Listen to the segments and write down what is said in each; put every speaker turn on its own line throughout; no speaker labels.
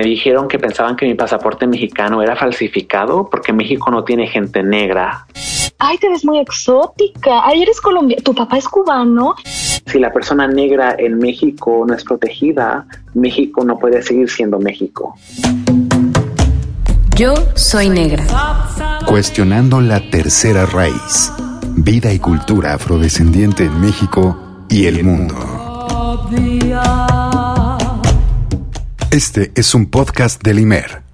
Me dijeron que pensaban que mi pasaporte mexicano era falsificado porque México no tiene gente negra.
Ay, te ves muy exótica. Ay, eres colombiana. ¿Tu papá es cubano?
Si la persona negra en México no es protegida, México no puede seguir siendo México.
Yo soy negra.
Cuestionando la tercera raíz. Vida y cultura afrodescendiente en México y el mundo. Este es un podcast del IMER.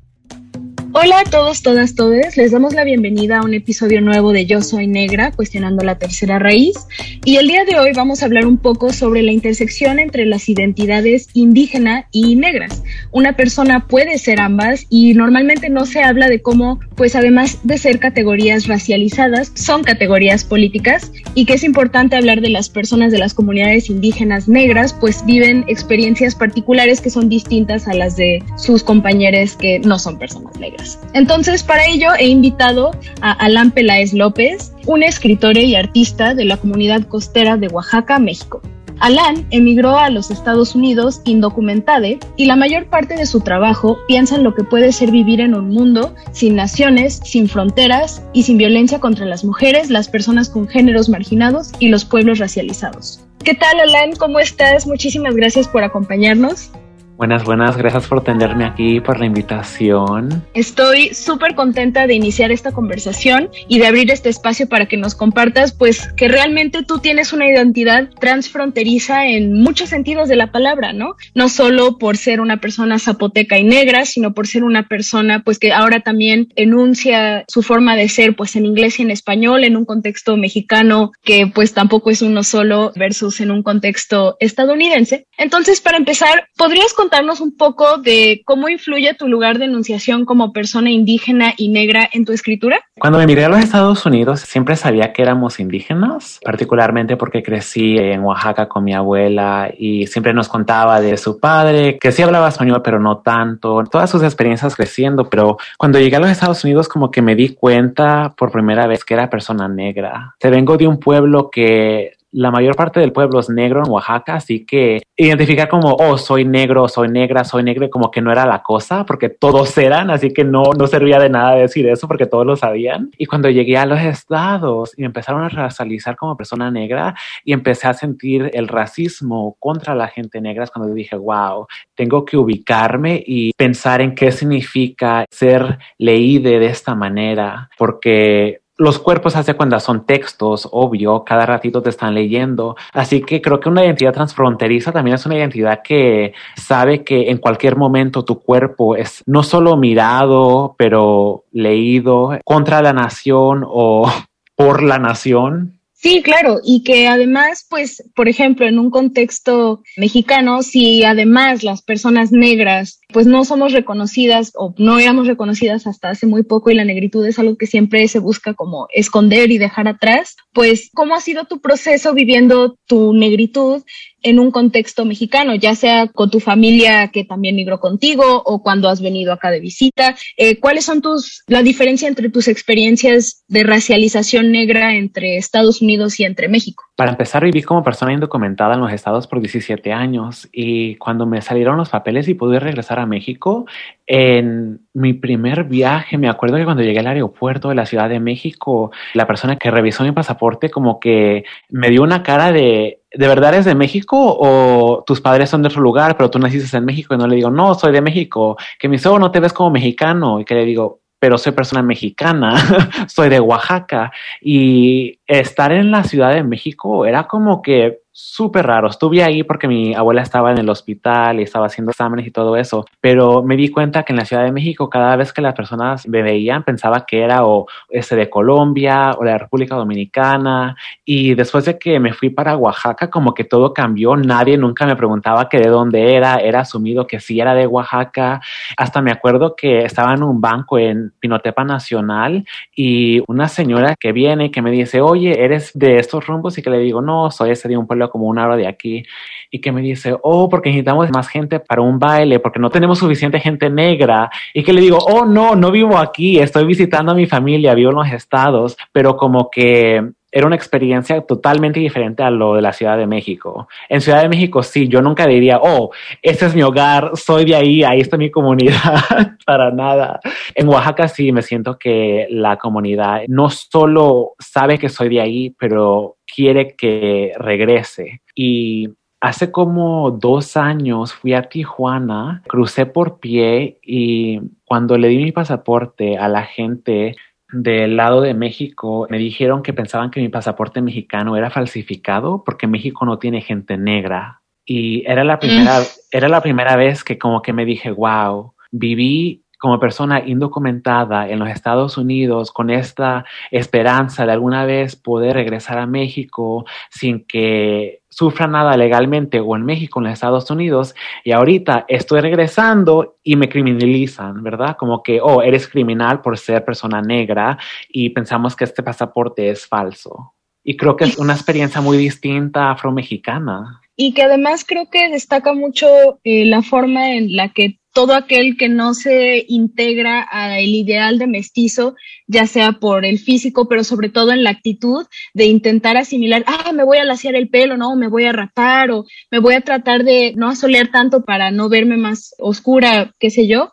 Hola a todos, todas, todes. Les damos la bienvenida a un episodio nuevo de Yo Soy Negra, cuestionando la tercera raíz. Y el día de hoy vamos a hablar un poco sobre la intersección entre las identidades indígena y negras. Una persona puede ser ambas y normalmente no se habla de cómo, pues además de ser categorías racializadas, son categorías políticas y que es importante hablar de las personas de las comunidades indígenas negras, pues viven experiencias particulares que son distintas a las de sus compañeros que no son personas negras. Entonces, para ello he invitado a Alan Peláez López, un escritor y artista de la comunidad costera de Oaxaca, México. Alan emigró a los Estados Unidos indocumentade y la mayor parte de su trabajo piensa en lo que puede ser vivir en un mundo sin naciones, sin fronteras y sin violencia contra las mujeres, las personas con géneros marginados y los pueblos racializados. ¿Qué tal, Alan? ¿Cómo estás? Muchísimas gracias por acompañarnos.
Buenas, buenas, gracias por tenerme aquí, por la invitación.
Estoy súper contenta de iniciar esta conversación y de abrir este espacio para que nos compartas, pues, que realmente tú tienes una identidad transfronteriza en muchos sentidos de la palabra, ¿no? No solo por ser una persona zapoteca y negra, sino por ser una persona, pues, que ahora también enuncia su forma de ser, pues, en inglés y en español, en un contexto mexicano que, pues, tampoco es uno solo versus en un contexto estadounidense. Entonces, para empezar, ¿podrías contarnos un poco de cómo influye tu lugar de enunciación como persona indígena y negra en tu escritura?
Cuando me miré a los Estados Unidos, siempre sabía que éramos indígenas, particularmente porque crecí en Oaxaca con mi abuela y siempre nos contaba de su padre, que sí hablaba español, pero no tanto, todas sus experiencias creciendo, pero cuando llegué a los Estados Unidos como que me di cuenta por primera vez que era persona negra. Te vengo de un pueblo que la mayor parte del pueblo es negro en Oaxaca, así que identificar como, oh, soy negro, soy negra, soy negro, como que no era la cosa, porque todos eran, así que no, no servía de nada decir eso, porque todos lo sabían. Y cuando llegué a los estados y empezaron a racializar como persona negra y empecé a sentir el racismo contra la gente negra, es cuando dije, wow, tengo que ubicarme y pensar en qué significa ser leído de esta manera, porque los cuerpos hace cuando son textos, obvio, cada ratito te están leyendo. Así que creo que una identidad transfronteriza también es una identidad que sabe que en cualquier momento tu cuerpo es no solo mirado, pero leído contra la nación o por la nación.
Sí, claro, y que además, pues, por ejemplo, en un contexto mexicano, si además las personas negras, pues no somos reconocidas o no éramos reconocidas hasta hace muy poco y la negritud es algo que siempre se busca como esconder y dejar atrás, pues, ¿cómo ha sido tu proceso viviendo tu negritud en un contexto mexicano, ya sea con tu familia que también migró contigo o cuando has venido acá de visita. Eh, ¿Cuáles son tus, la diferencia entre tus experiencias de racialización negra entre Estados Unidos y entre México?
Para empezar, viví como persona indocumentada en los estados por 17 años y cuando me salieron los papeles y pude regresar a México, en mi primer viaje, me acuerdo que cuando llegué al aeropuerto de la Ciudad de México, la persona que revisó mi pasaporte como que me dio una cara de, ¿de verdad eres de México o tus padres son de otro lugar, pero tú naciste en México? Y no le digo, no, soy de México. Que dice, oh, no te ves como mexicano. Y que le digo, pero soy persona mexicana, soy de Oaxaca. Y estar en la Ciudad de México era como que súper raro. Estuve ahí porque mi abuela estaba en el hospital y estaba haciendo exámenes y todo eso, pero me di cuenta que en la Ciudad de México cada vez que las personas me veían pensaba que era o ese de Colombia o de la República Dominicana y después de que me fui para Oaxaca como que todo cambió, nadie nunca me preguntaba que de dónde era, era asumido que sí era de Oaxaca, hasta me acuerdo que estaba en un banco en Pinotepa Nacional y una señora que viene que me dice, oye, ¿eres de estos rumbos? Y que le digo, no, soy ese de un pueblo como una hora de aquí y que me dice, oh, porque necesitamos más gente para un baile, porque no tenemos suficiente gente negra y que le digo, oh, no, no vivo aquí, estoy visitando a mi familia, vivo en los estados, pero como que era una experiencia totalmente diferente a lo de la Ciudad de México. En Ciudad de México sí, yo nunca diría, oh, este es mi hogar, soy de ahí, ahí está mi comunidad, para nada. En Oaxaca sí me siento que la comunidad no solo sabe que soy de ahí, pero quiere que regrese. Y Hace como dos años fui a Tijuana, crucé por pie y cuando le di mi pasaporte a la gente del lado de México, me dijeron que pensaban que mi pasaporte mexicano era falsificado porque México no tiene gente negra. Y era la primera, mm. era la primera vez que como que me dije, wow, viví como persona indocumentada en los Estados Unidos con esta esperanza de alguna vez poder regresar a México sin que sufra nada legalmente o en México, en los Estados Unidos, y ahorita estoy regresando y me criminalizan, ¿verdad? Como que, oh, eres criminal por ser persona negra y pensamos que este pasaporte es falso. Y creo que es una experiencia muy distinta afro-mexicana.
Y que además creo que destaca mucho eh, la forma en la que todo aquel que no se integra al ideal de mestizo, ya sea por el físico, pero sobre todo en la actitud de intentar asimilar, ah, me voy a laciar el pelo, no, me voy a rapar o me voy a tratar de no asolear tanto para no verme más oscura, qué sé yo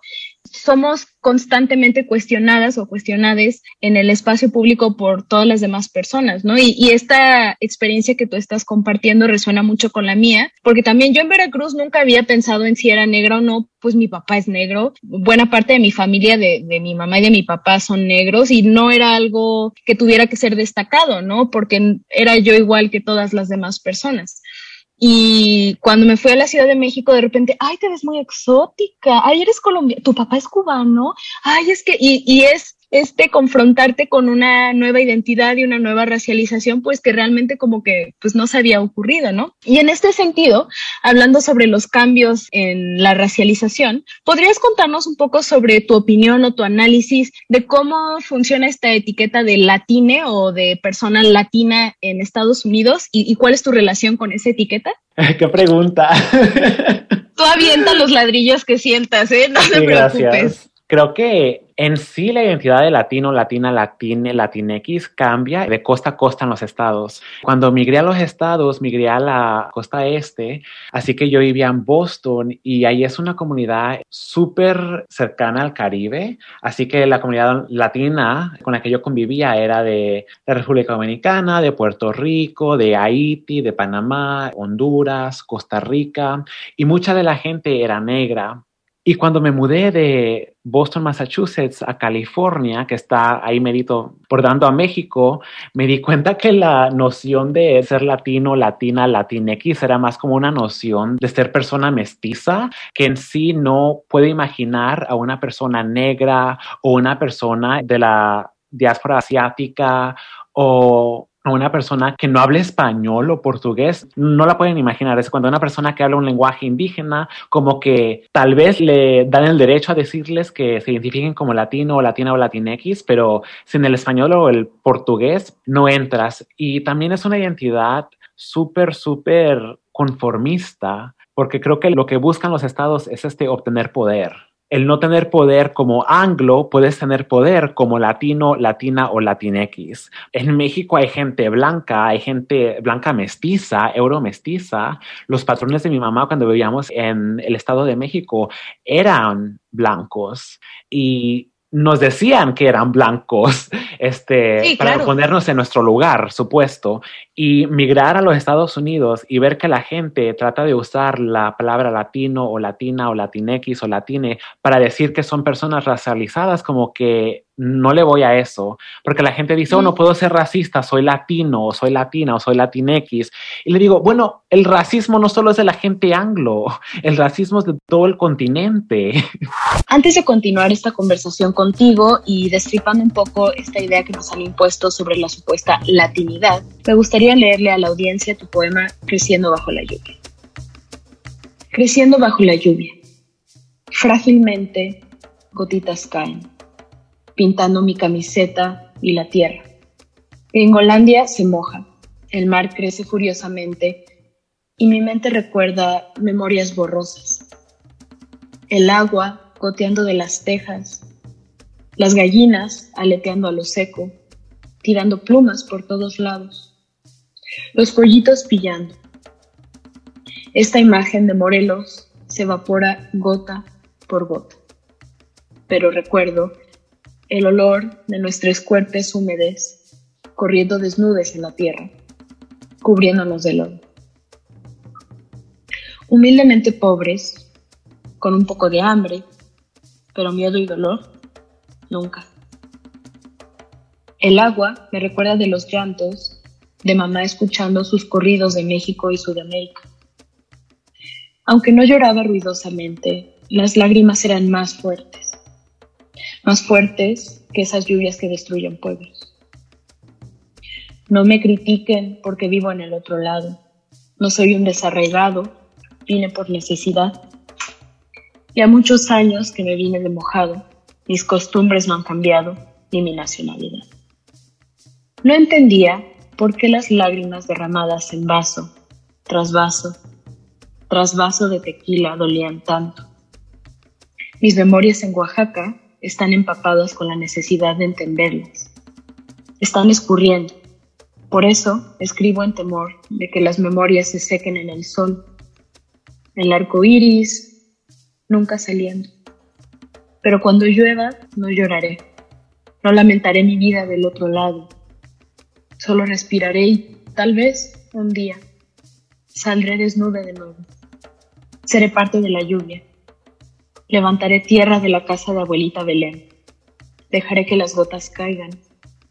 somos constantemente cuestionadas o cuestionadas en el espacio público por todas las demás personas, ¿no? Y, esta experiencia que tú estás compartiendo resuena mucho con la mía, porque también yo en Veracruz nunca había pensado en si era negra o no, pues mi papá es negro, buena parte de mi familia, de, de mi mamá y de mi papá son negros y no era algo que tuviera que ser destacado, ¿no? Porque era yo igual que todas las demás personas. Y cuando me fui a la Ciudad de México, de repente, ay, te ves muy exótica, ay, eres colombiana, tu papá es cubano, ay, es que, y, y es este confrontarte con una nueva identidad y una nueva racialización, pues que realmente como que pues no se había ocurrido, ¿no? Y en este sentido, hablando sobre los cambios en la racialización, ¿podrías contarnos un poco sobre tu opinión o tu análisis de cómo funciona esta etiqueta de latine o de persona latina en Estados Unidos y, cuál es tu relación con esa etiqueta?
¡Qué pregunta!
Tú avienta los ladrillos que sientas, ¿eh? No te preocupes.
Creo que en sí la identidad de latino, latina, latine, latinex cambia de costa a costa en los estados. Cuando migré a los estados, migré a la costa este, así que yo vivía en Boston y ahí es una comunidad súper cercana al Caribe, así que la comunidad latina con la que yo convivía era de la República Dominicana, de Puerto Rico, de Haití, de Panamá, Honduras, Costa Rica y mucha de la gente era negra. Y cuando me mudé de Boston, Massachusetts a California, que está ahí medito dando a México, me di cuenta que la noción de ser latino, latina, latinex era más como una noción de ser persona mestiza, que en sí no puede imaginar a una persona negra o una persona de la diáspora asiática o a una persona que no hable español o portugués, no la pueden imaginar. Es cuando una persona que habla un lenguaje indígena, como que tal vez le dan el derecho a decirles que se identifiquen como latino o latina o latinex, pero sin el español o el portugués no entras. Y también es una identidad súper, súper conformista, porque creo que lo que buscan los estados es este obtener poder el no tener poder como anglo, puedes tener poder como latino, latina o latinex. En México hay gente blanca, hay gente blanca mestiza, euro mestiza. Los patrones de mi mamá cuando vivíamos en el Estado de México eran blancos y nos decían que eran blancos, este, para ponernos en nuestro lugar, supuesto, y migrar a los Estados Unidos y ver que la gente trata de usar la palabra latino o latina o latinex o latine para decir que son personas racializadas, como que no le voy a eso, porque la gente dice, oh, no puedo ser racista, soy latino, o soy latina, o soy latinex. Y le digo, bueno, el racismo no solo es de la gente anglo, el racismo es de todo el continente.
Antes de continuar esta conversación contigo y destripando un poco esta idea que nos han impuesto sobre la supuesta latinidad, me gustaría leerle a la audiencia tu poema Creciendo bajo la lluvia. Creciendo bajo la lluvia. Frágilmente, gotitas caen pintando mi camiseta y la tierra. En Holandia se moja, el mar crece furiosamente y mi mente recuerda memorias borrosas. El agua goteando de las tejas, las gallinas aleteando a lo seco, tirando plumas por todos lados, los pollitos pillando. Esta imagen de Morelos se evapora gota por gota, pero recuerdo el olor de nuestros cuerpos húmedes corriendo desnudes en la tierra, cubriéndonos de lodo. Humildemente pobres, con un poco de hambre, pero miedo y dolor, nunca. El agua me recuerda de los llantos de mamá escuchando sus corridos de México y Sudamérica. Aunque no lloraba ruidosamente, las lágrimas eran más fuertes, más fuertes que esas lluvias que destruyen pueblos. No me critiquen porque vivo en el otro lado. No soy un desarraigado, vine por necesidad. Ya muchos años que me vine de mojado, mis costumbres no han cambiado, ni mi nacionalidad. No entendía por qué las lágrimas derramadas en vaso, tras vaso, tras vaso de tequila dolían tanto. Mis memorias en Oaxaca están empapadas con la necesidad de entenderlas. Están escurriendo. Por eso escribo en temor de que las memorias se sequen en el sol. El arco iris nunca saliendo. Pero cuando llueva, no lloraré. No lamentaré mi vida del otro lado. Solo respiraré y tal vez un día saldré desnuda de nuevo. Seré parte de la lluvia. Levantaré tierra de la casa de abuelita Belén. Dejaré que las gotas caigan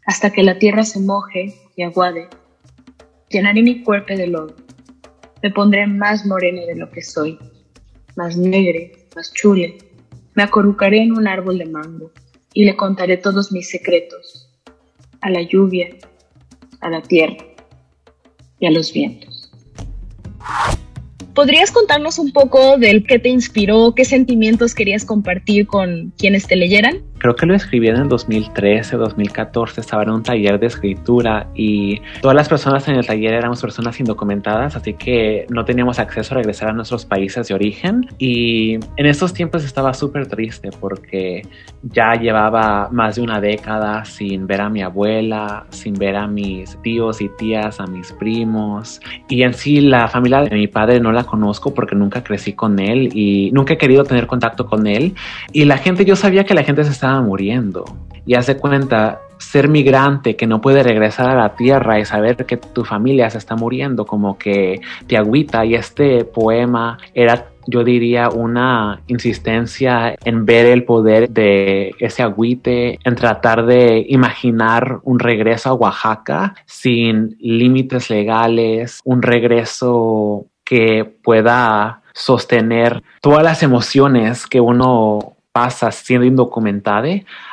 hasta que la tierra se moje y aguade. Llenaré mi cuerpo de lodo. Me pondré más morena de lo que soy, más negre, más chule. Me acorrucaré en un árbol de mango y le contaré todos mis secretos a la lluvia, a la tierra y a los vientos. ¿Podrías contarnos un poco del qué te inspiró, qué sentimientos querías compartir con quienes te leyeran?
Creo que lo escribí en el 2013, 2014, estaba en un taller de escritura y todas las personas en el taller éramos personas indocumentadas, así que no teníamos acceso a regresar a nuestros países de origen. Y en esos tiempos estaba súper triste porque ya llevaba más de una década sin ver a mi abuela, sin ver a mis tíos y tías, a mis primos. Y en sí la familia de mi padre no la conozco porque nunca crecí con él y nunca he querido tener contacto con él. Y la gente, yo sabía que la gente se muriendo. Y hace cuenta, ser migrante que no puede regresar a la tierra y saber que tu familia se está muriendo, como que te agüita. Y este poema era yo diría una insistencia en ver el poder de ese agüite, en tratar de imaginar un regreso a Oaxaca sin límites legales, un regreso que pueda sostener todas las emociones que uno pasa siendo indocumentada,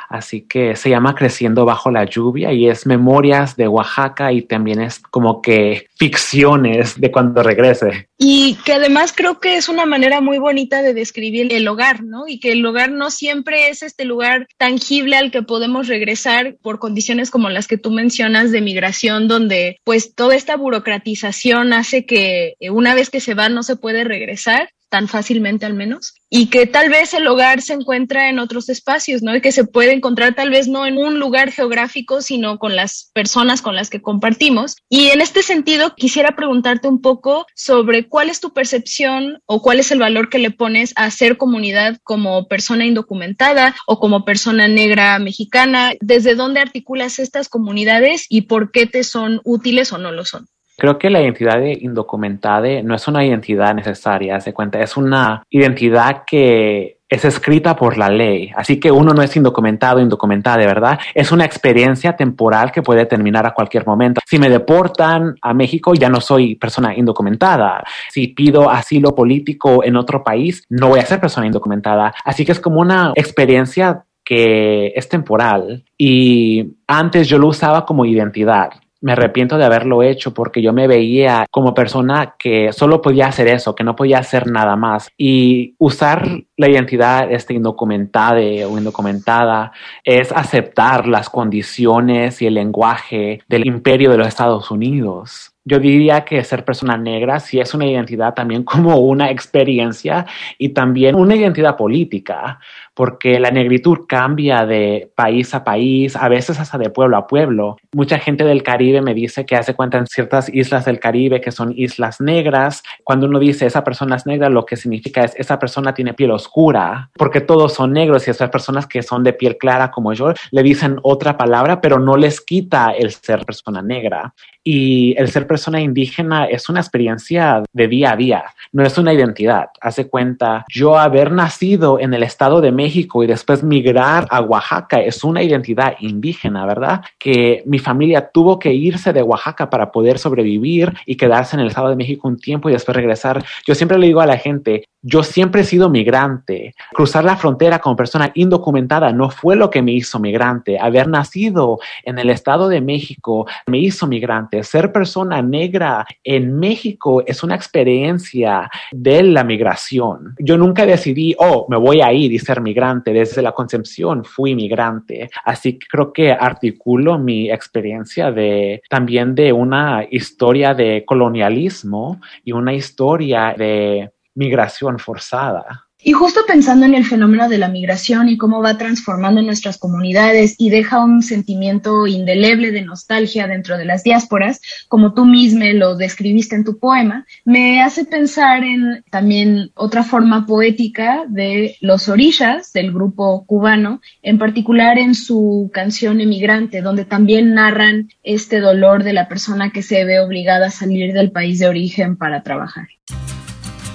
así que se llama Creciendo bajo la lluvia y es memorias de Oaxaca y también es como que ficciones de cuando regrese.
Y que además creo que es una manera muy bonita de describir el hogar, ¿no? Y que el hogar no siempre es este lugar tangible al que podemos regresar por condiciones como las que tú mencionas de migración, donde pues toda esta burocratización hace que una vez que se va no se puede regresar tan fácilmente al menos, y que tal vez el hogar se encuentra en otros espacios, ¿no? Y que se puede encontrar tal vez no en un lugar geográfico, sino con las personas con las que compartimos. Y en este sentido, quisiera preguntarte un poco sobre cuál es tu percepción o cuál es el valor que le pones a ser comunidad como persona indocumentada o como persona negra mexicana, desde dónde articulas estas comunidades y por qué te son útiles o no lo son.
Creo que la identidad indocumentada no es una identidad necesaria, se cuenta, es una identidad que es escrita por la ley. Así que uno no es indocumentado, indocumentada, de verdad. Es una experiencia temporal que puede terminar a cualquier momento. Si me deportan a México, ya no soy persona indocumentada. Si pido asilo político en otro país, no voy a ser persona indocumentada. Así que es como una experiencia que es temporal y antes yo lo usaba como identidad me arrepiento de haberlo hecho porque yo me veía como persona que solo podía hacer eso, que no podía hacer nada más. Y usar la identidad este, indocumentada o indocumentada es aceptar las condiciones y el lenguaje del imperio de los Estados Unidos. Yo diría que ser persona negra sí es una identidad también como una experiencia y también una identidad política, porque la negritud cambia de país a país, a veces hasta de pueblo a pueblo. Mucha gente del Caribe me dice que hace cuenta en ciertas islas del Caribe que son islas negras. Cuando uno dice esa persona es negra, lo que significa es esa persona tiene piel oscura, porque todos son negros y esas personas que son de piel clara como yo le dicen otra palabra, pero no les quita el ser persona negra. Y el ser persona indígena es una experiencia de día a día, no es una identidad. Hace cuenta, yo haber nacido en el Estado de México y después migrar a Oaxaca es una identidad indígena, ¿verdad? Que mi familia tuvo que irse de Oaxaca para poder sobrevivir y quedarse en el Estado de México un tiempo y después regresar. Yo siempre le digo a la gente, yo siempre he sido migrante. Cruzar la frontera como persona indocumentada no fue lo que me hizo migrante. Haber nacido en el Estado de México me hizo migrante. Ser persona negra en México es una experiencia de la migración. Yo nunca decidí, oh, me voy a ir y ser migrante. Desde la concepción fui migrante. Así que creo que articulo mi experiencia de también de una historia de colonialismo y una historia de migración forzada.
Y justo pensando en el fenómeno de la migración y cómo va transformando nuestras comunidades y deja un sentimiento indeleble de nostalgia dentro de las diásporas, como tú mismo lo describiste en tu poema, me hace pensar en también otra forma poética de los orillas del grupo cubano, en particular en su canción Emigrante, donde también narran este dolor de la persona que se ve obligada a salir del país de origen para trabajar.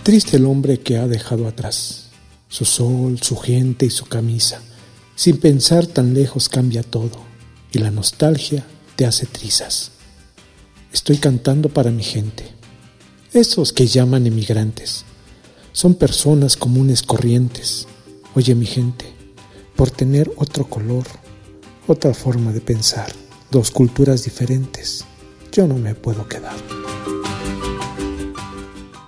Triste el hombre que ha dejado atrás su sol, su gente y su camisa. Sin pensar tan lejos cambia todo y la nostalgia te hace trizas. Estoy cantando para mi gente. Esos que llaman emigrantes son personas comunes corrientes. Oye mi gente, por tener otro color, otra forma de pensar, dos culturas diferentes, yo no me puedo quedar.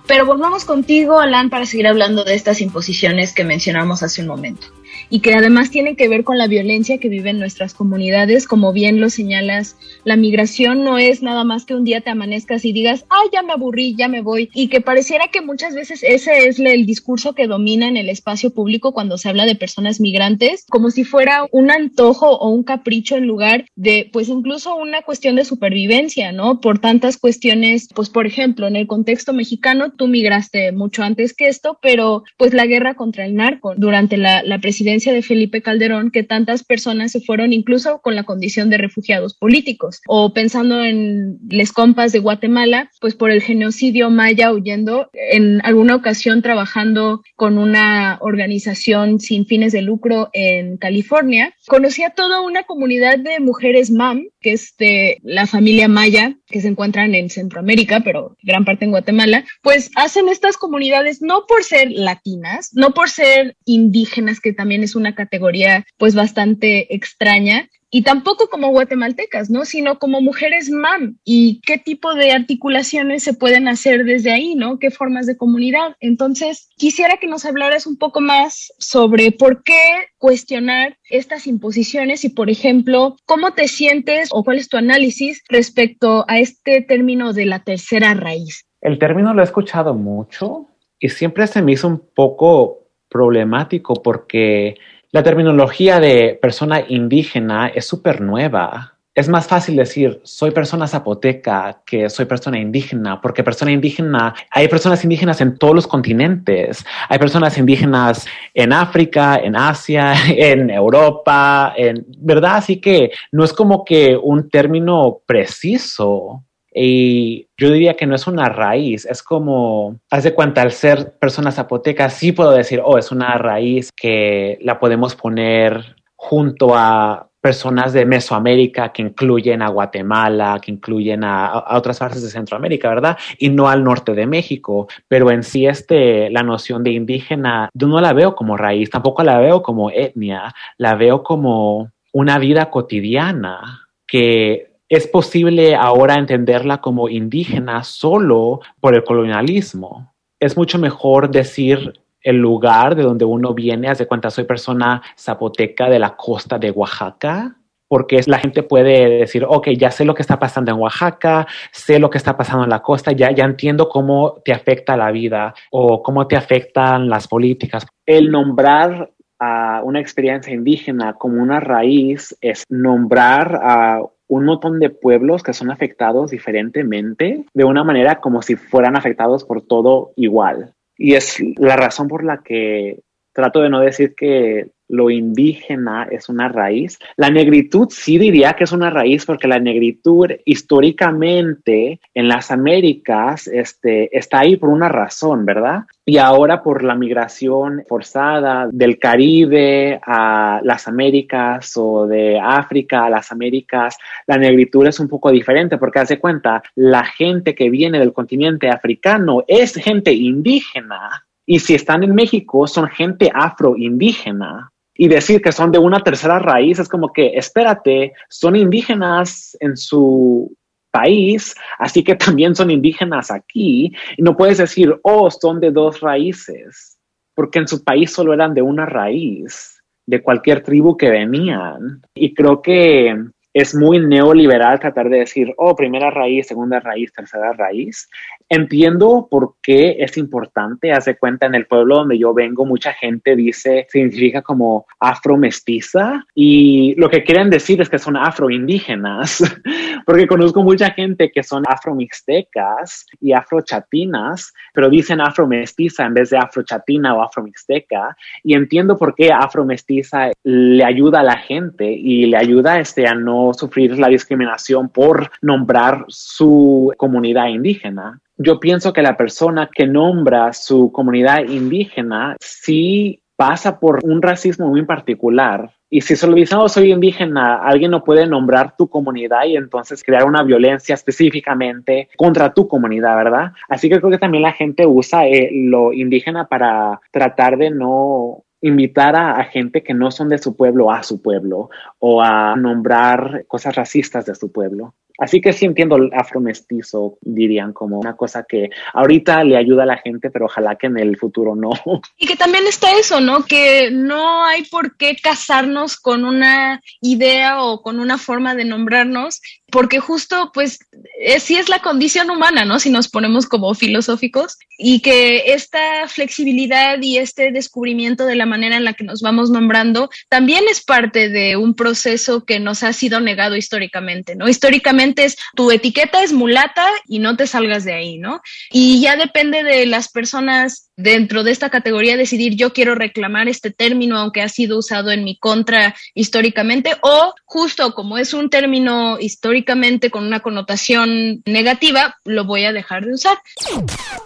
Pero volvamos contigo, Alan, para seguir hablando de estas imposiciones que mencionamos hace un momento y que además tienen que ver con la violencia que viven nuestras comunidades. Como bien lo señalas, la migración no es nada más que un día te amanezcas y digas, ay, ya me aburrí, ya me voy, y que pareciera que muchas veces ese es el discurso que domina en el espacio público cuando se habla de personas migrantes, como si fuera un antojo o un capricho en lugar de, pues incluso una cuestión de supervivencia, ¿no? Por tantas cuestiones, pues por ejemplo, en el contexto mexicano, tú migraste mucho antes que esto, pero pues la guerra contra el narco durante la, la presidencia de Felipe Calderón que tantas personas se fueron incluso con la condición de refugiados políticos. O pensando en les compas de Guatemala, pues por el genocidio maya huyendo, en alguna ocasión trabajando con una organización sin fines de lucro en California, conocí a toda una comunidad de mujeres MAM, que es la familia maya, que se encuentran en Centroamérica, pero gran parte en Guatemala, pues hacen estas comunidades no por ser latinas, no por ser indígenas, que también es una categoría pues bastante extraña, y tampoco como guatemaltecas, ¿no? Sino como mujeres mam y qué tipo de articulaciones se pueden hacer desde ahí, ¿no? ¿Qué formas de comunidad? Entonces, quisiera que nos hablaras un poco más sobre por qué cuestionar estas imposiciones y, por ejemplo, cómo te sientes o cuál es tu análisis respecto a este término de la tercera raíz.
El término lo he escuchado mucho y siempre se me hizo un poco problemático porque la terminología de persona indígena es súper nueva. Es más fácil decir soy persona zapoteca que soy persona indígena, porque persona indígena, hay personas indígenas en todos los continentes. Hay personas indígenas en África, en Asia, en Europa, en verdad. Así que no es como que un término preciso. Y yo diría que no es una raíz, es como, hace cuenta, al ser persona zapoteca, sí puedo decir, oh, es una raíz que la podemos poner junto a personas de Mesoamérica que incluyen a Guatemala, que incluyen a, otras partes de Centroamérica, ¿verdad? Y no al norte de México. Pero en sí, este, la noción de indígena, yo no la veo como raíz, tampoco la veo como etnia, la veo como una vida cotidiana que es posible ahora entenderla como indígena solo por el colonialismo. Es mucho mejor decir el lugar de donde uno viene, hace cuenta soy persona zapoteca de la costa de Oaxaca, porque la gente puede decir, ok, ya sé lo que está pasando en Oaxaca, sé lo que está pasando en la costa, ya, ya entiendo cómo te afecta la vida o cómo te afectan las políticas. El nombrar a una experiencia indígena como una raíz es nombrar a un montón de pueblos que son afectados diferentemente, de una manera como si fueran afectados por todo igual. Y es la razón por la que trato de no decir que lo indígena es una raíz. La negritud sí diría que es una raíz porque la negritud históricamente en las Américas este, está ahí por una razón, ¿verdad? Y ahora por la migración forzada del Caribe a las Américas o de África a las Américas, la negritud es un poco diferente porque hace cuenta, la gente que viene del continente africano es gente indígena. Y si están en México, son gente afroindígena y decir que son de una tercera raíz es como que, espérate, son indígenas en su país, así que también son indígenas aquí. Y no puedes decir, oh, son de dos raíces, porque en su país solo eran de una raíz, de cualquier tribu que venían. Y creo que es muy neoliberal tratar de decir, oh, primera raíz, segunda raíz, tercera raíz. Entiendo por qué es importante. Hace cuenta en el pueblo donde yo vengo, mucha gente dice, significa como afro-mestiza y lo que quieren decir es que son afroindígenas, porque conozco mucha gente que son afro-mixtecas y afro-chatinas, pero dicen afro-mestiza en vez de afro-chatina o afro-mixteca y entiendo por qué afro-mestiza le ayuda a la gente y le ayuda este, a no sufrir la discriminación por nombrar su comunidad indígena. Yo pienso que la persona que nombra su comunidad indígena sí pasa por un racismo muy particular. Y si solo dice, oh, soy indígena, alguien no puede nombrar tu comunidad y entonces crear una violencia específicamente contra tu comunidad, ¿verdad? Así que creo que también la gente usa eh, lo indígena para tratar de no invitar a, gente que no son de su pueblo a su pueblo o a nombrar cosas racistas de su pueblo. Así que sí entiendo el afromestizo, dirían, como una cosa que ahorita le ayuda a la gente, pero ojalá que en el futuro no.
Y que también está eso, ¿no? Que no hay por qué casarnos con una idea o con una forma de nombrarnos, porque justo, pues, eh, sí es la condición humana, ¿no? Si nos ponemos como filosóficos, y que esta flexibilidad y este descubrimiento de la manera en la que nos vamos nombrando también es parte de un proceso que nos ha sido negado históricamente, ¿no? Históricamente es tu etiqueta es mulata y no te salgas de ahí, ¿no? Y ya depende de las personas dentro de esta categoría decidir yo quiero reclamar este término aunque ha sido usado en mi contra históricamente o justo como es un término históricamente con una connotación negativa, lo voy a dejar de usar.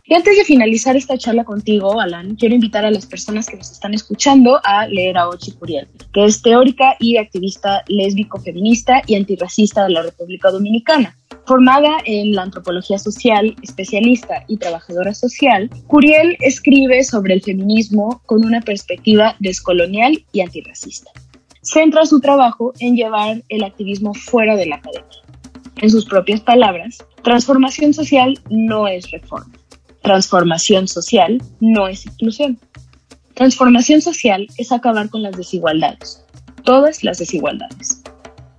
Y antes de finalizar esta charla contigo, Alan, quiero invitar a las personas que nos están escuchando a leer a Ochi Curiel, que es teórica y activista lésbico, feminista y antirracista de la República Dominicana. Formada en la antropología social, especialista y trabajadora social, Curiel escribe sobre el feminismo con una perspectiva descolonial y antirracista. Centra su trabajo en llevar el activismo fuera de la academia. En sus propias palabras, transformación social no es reforma. Transformación social no es inclusión. Transformación social es acabar con las desigualdades, todas las desigualdades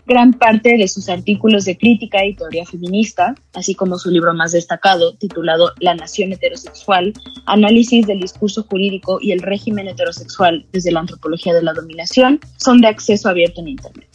gran parte de sus artículos de crítica y teoría feminista, así como su libro más destacado titulado La nación heterosexual, análisis del discurso jurídico y el régimen heterosexual desde la antropología de la dominación, son de acceso abierto en Internet.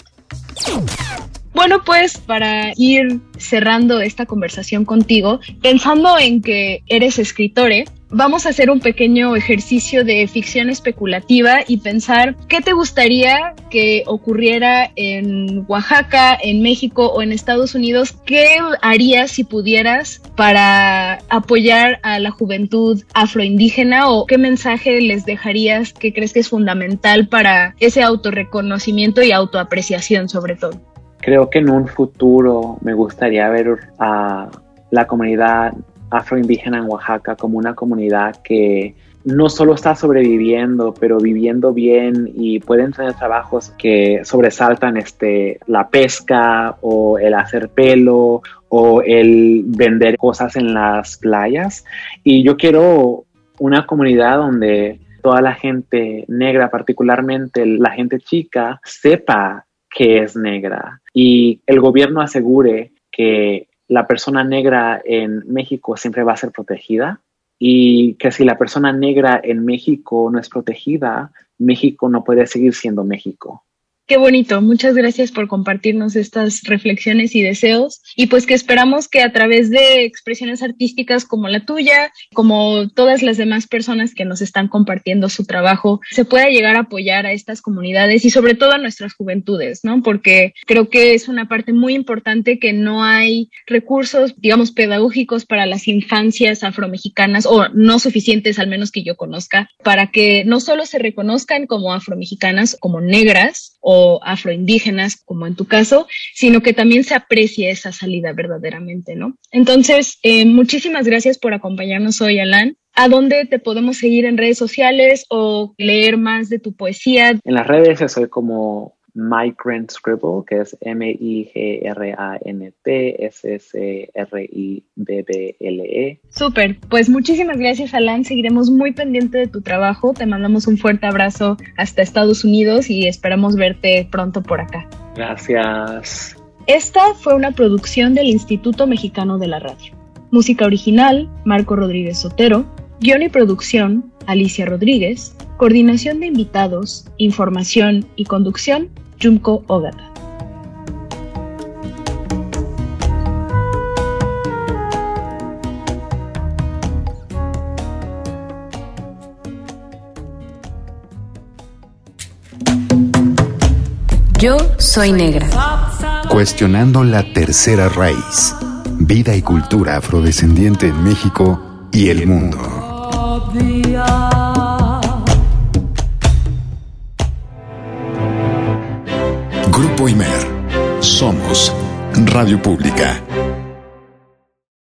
Bueno, pues para ir cerrando esta conversación contigo, pensando en que eres escritore, vamos a hacer un pequeño ejercicio de ficción especulativa y pensar qué te gustaría que ocurriera en Oaxaca, en México o en Estados Unidos, qué harías si pudieras para apoyar a la juventud afroindígena o qué mensaje les dejarías que crees que es fundamental para ese autorreconocimiento y autoapreciación sobre todo.
Creo que en un futuro me gustaría ver a la comunidad afroindígena en Oaxaca como una comunidad que no solo está sobreviviendo, pero viviendo bien y pueden tener trabajos que sobresaltan este, la pesca o el hacer pelo o el vender cosas en las playas. Y yo quiero una comunidad donde toda la gente negra, particularmente la gente chica, sepa que es negra y el gobierno asegure que la persona negra en México siempre va a ser protegida y que si la persona negra en México no es protegida, México no puede seguir siendo México.
Qué bonito, muchas gracias por compartirnos estas reflexiones y deseos y pues que esperamos que a través de expresiones artísticas como la tuya, como todas las demás personas que nos están compartiendo su trabajo, se pueda llegar a apoyar a estas comunidades y sobre todo a nuestras juventudes, ¿no? Porque creo que es una parte muy importante que no hay recursos, digamos, pedagógicos para las infancias afromexicanas o no suficientes, al menos que yo conozca, para que no solo se reconozcan como afromexicanas, como negras o afroindígenas, como en tu caso, sino que también se aprecie esa salida verdaderamente, ¿no? Entonces, eh, muchísimas gracias por acompañarnos hoy, Alan. ¿A dónde te podemos seguir en redes sociales o leer más de tu poesía?
En las redes soy como Migrant Scribble, que es M-I-G-R-A-N-T-S-S-R-I-B-B-L-E.
Súper, pues muchísimas gracias Alan, seguiremos muy pendiente de tu trabajo, te mandamos un fuerte abrazo hasta Estados Unidos y esperamos verte pronto por acá.
Gracias.
Esta fue una producción del Instituto Mexicano de la Radio. Música original, Marco Rodríguez Sotero. Guión y producción, Alicia Rodríguez. Coordinación de invitados, información y conducción, Junko Ogata.
Yo soy negra.
Cuestionando la tercera raíz. Vida y cultura afrodescendiente en México y el mundo. Radio Pública.